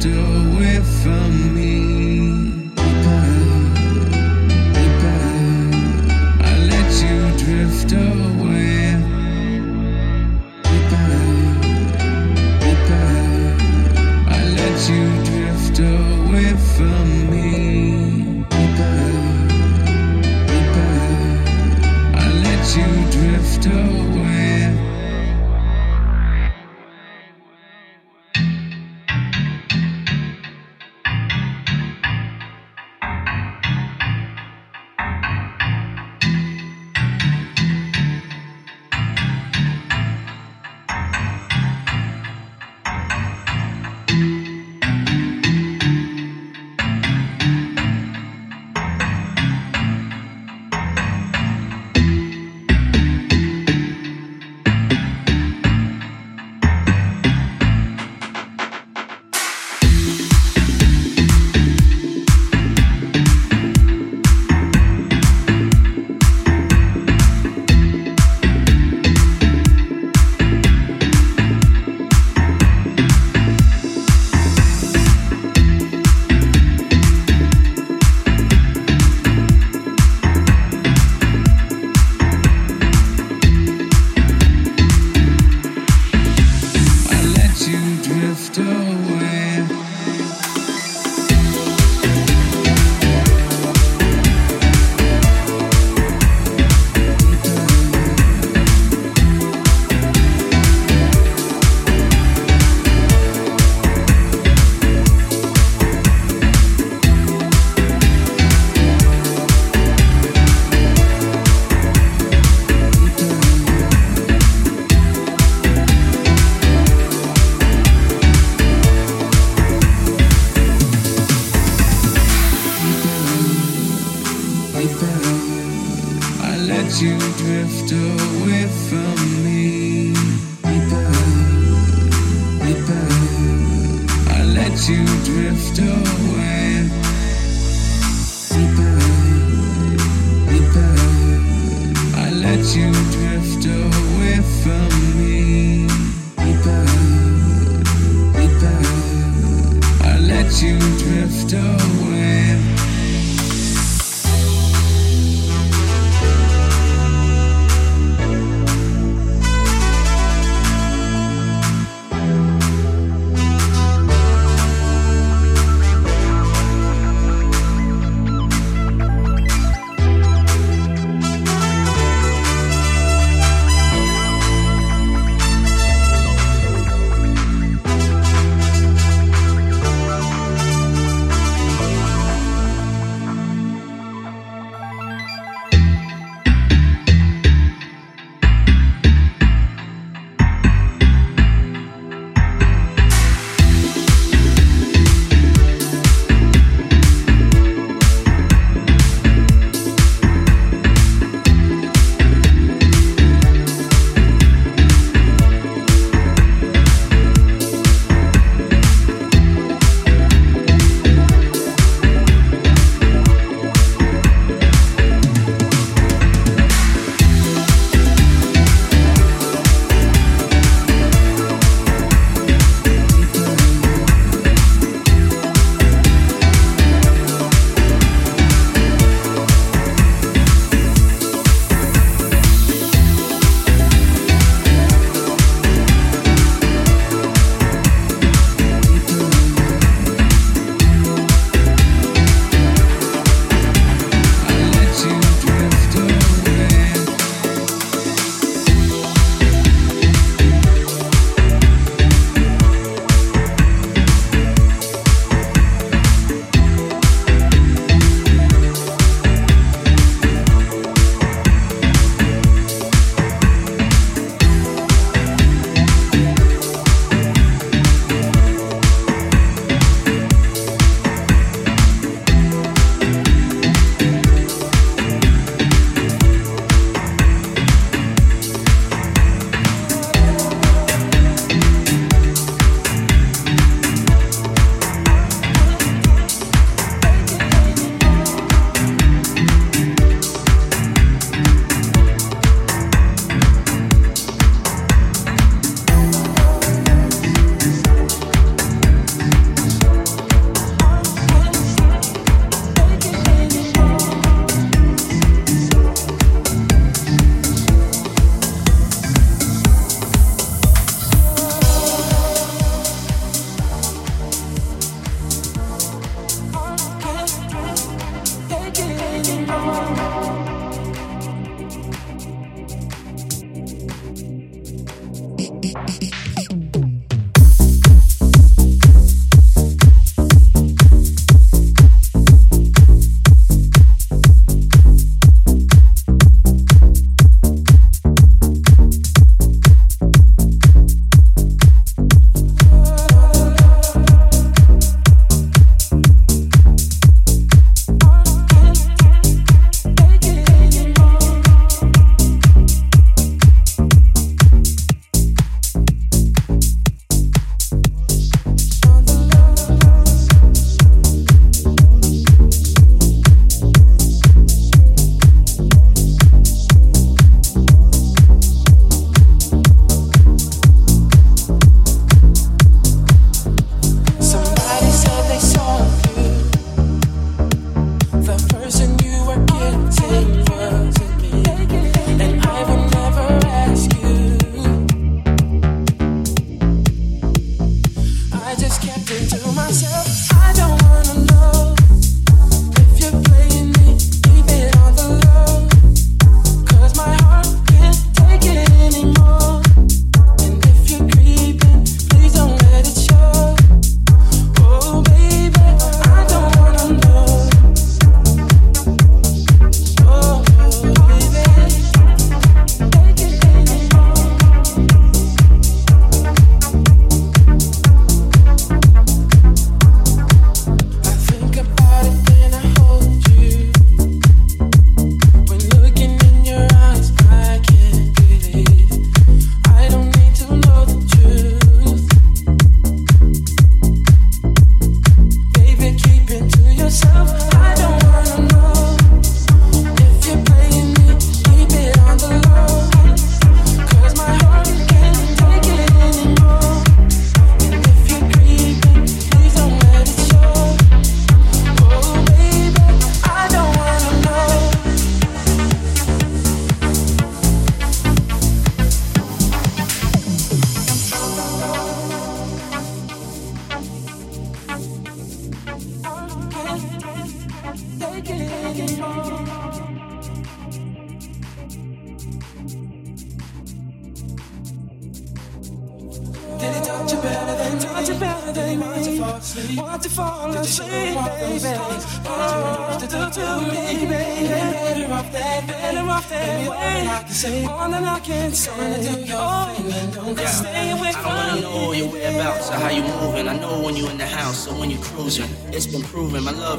still away from me.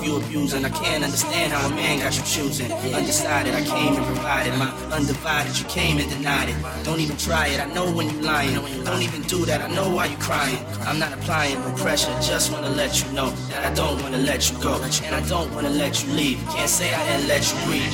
Love you abusing. I can't understand how a man got you choosing. Undecided, I came and provided my undivided. You came and denied it. Don't even try it. I know when you lying. Don't even do that. I know why you're crying. I'm not applying no pressure. Just wanna let you know that I don't wanna let you go, and I don't wanna let you leave. Can't say I didn't let you breathe.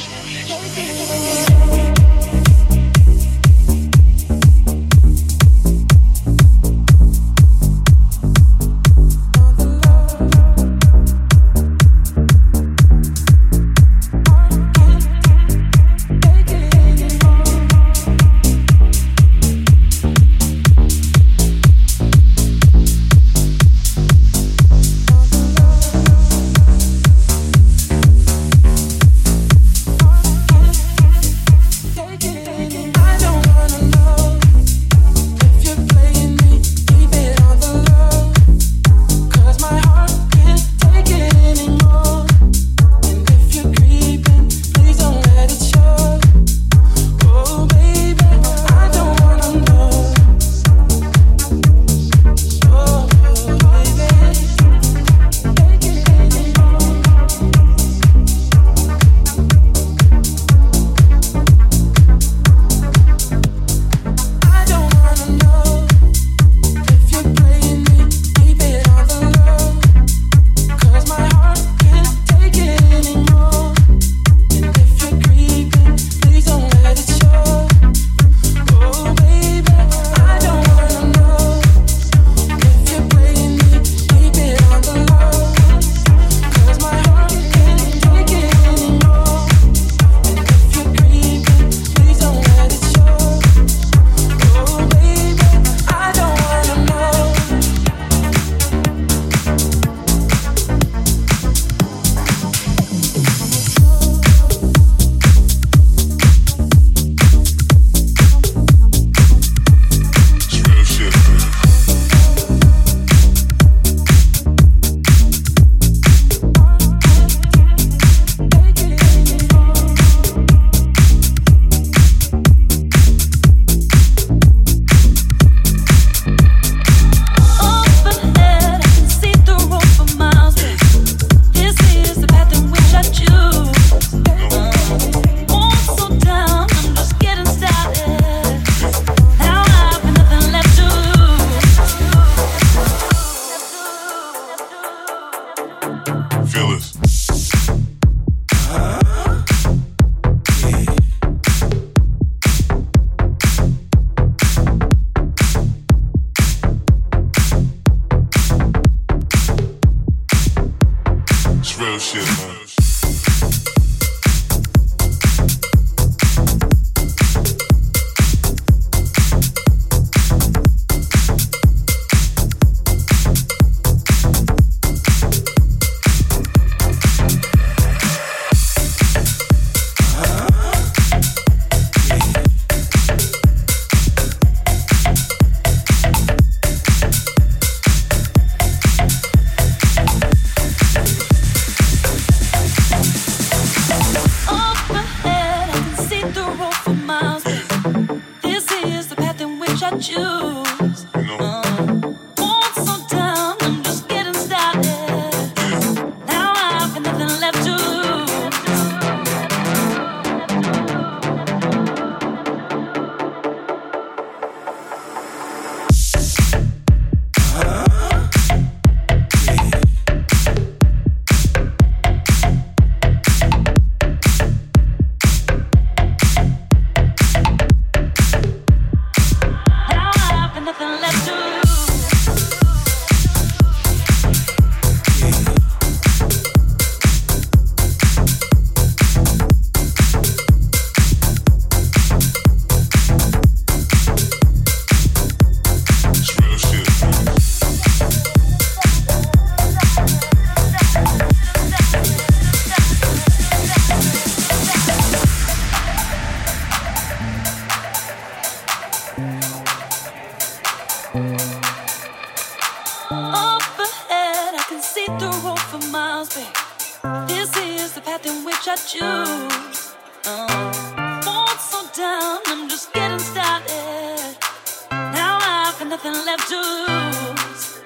nothing left to lose.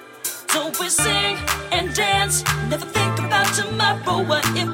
So we sing and dance, never think about tomorrow. What if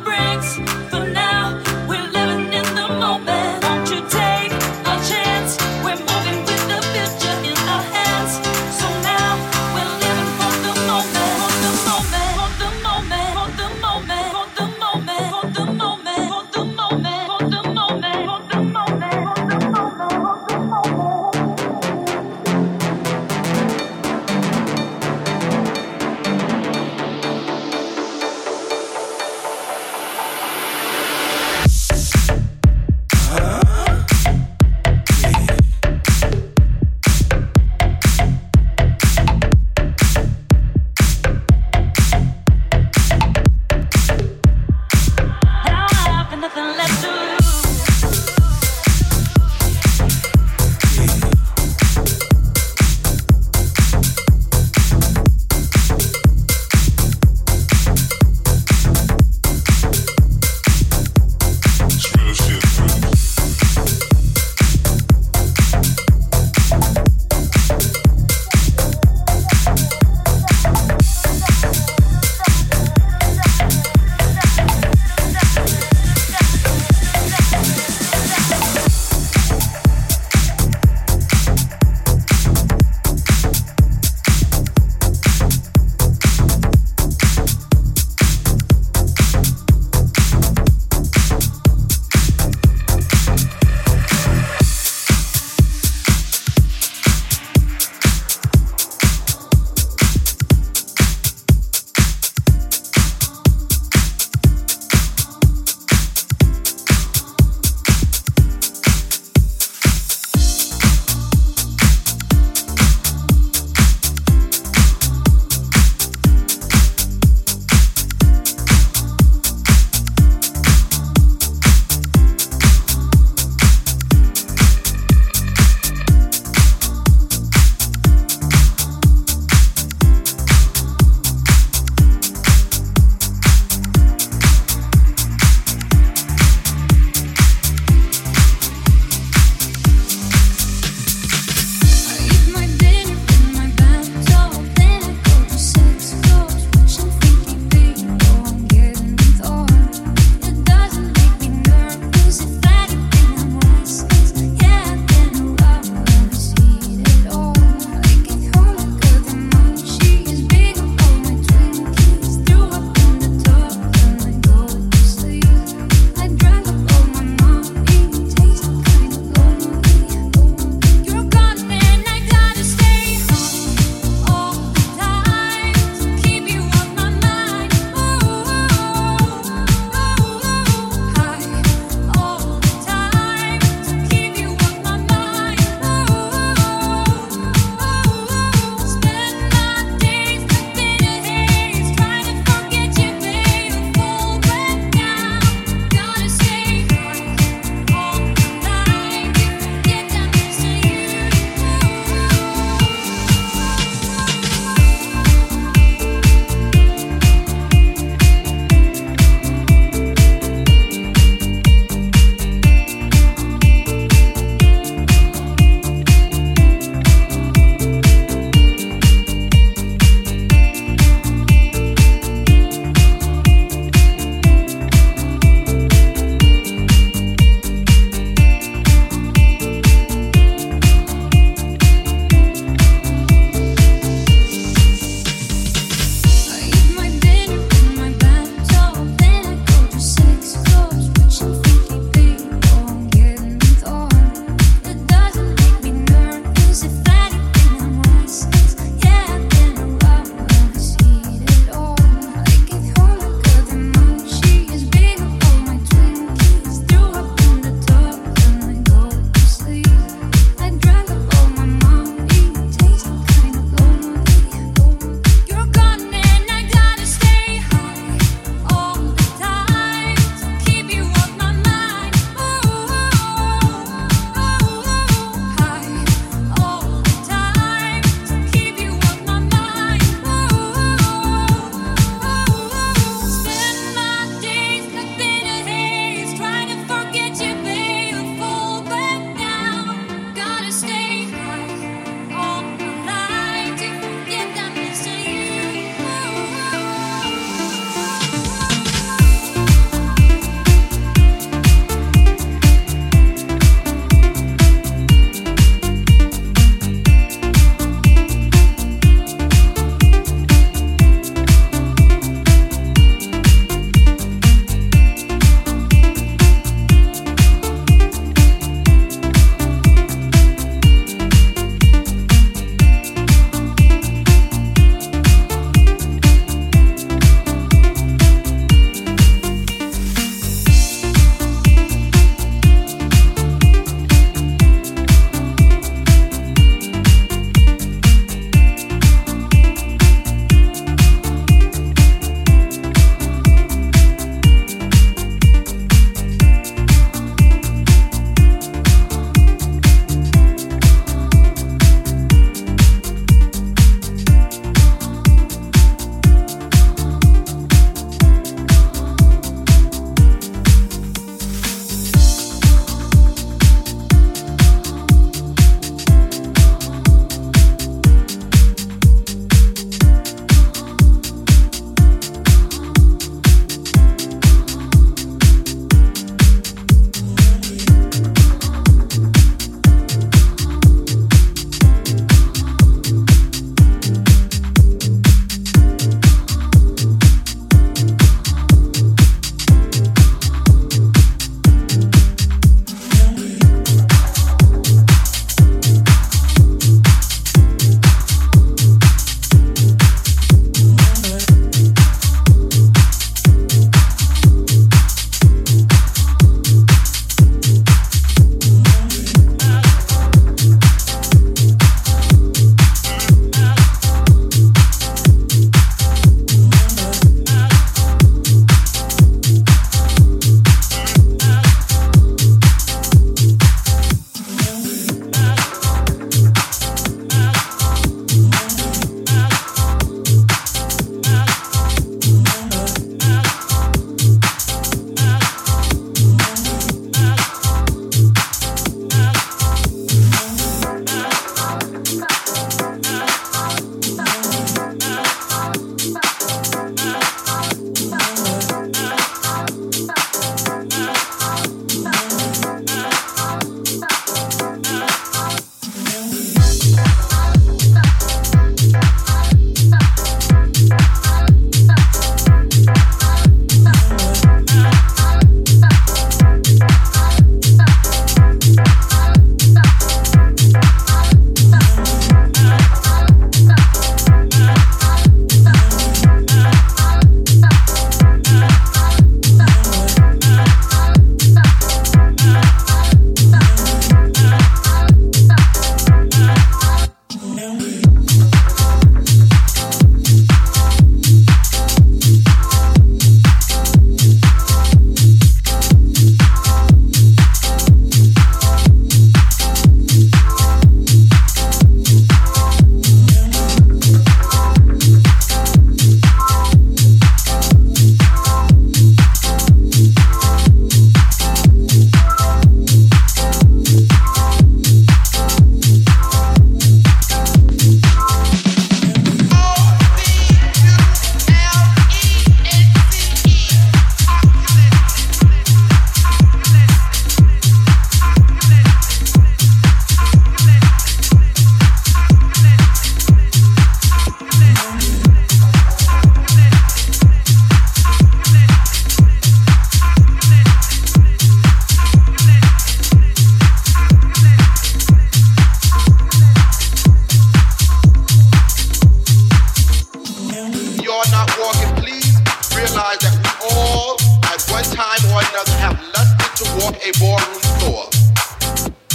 not walking, please realize that we all, at one time or another, have lusted to walk a ballroom floor.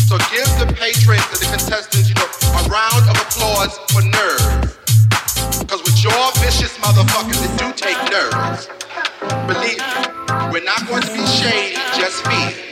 So give the patrons and the contestants, you know, a round of applause for nerves. Because with your vicious motherfuckers, it do take nerves. Believe me, we're not going to be shady, just fear.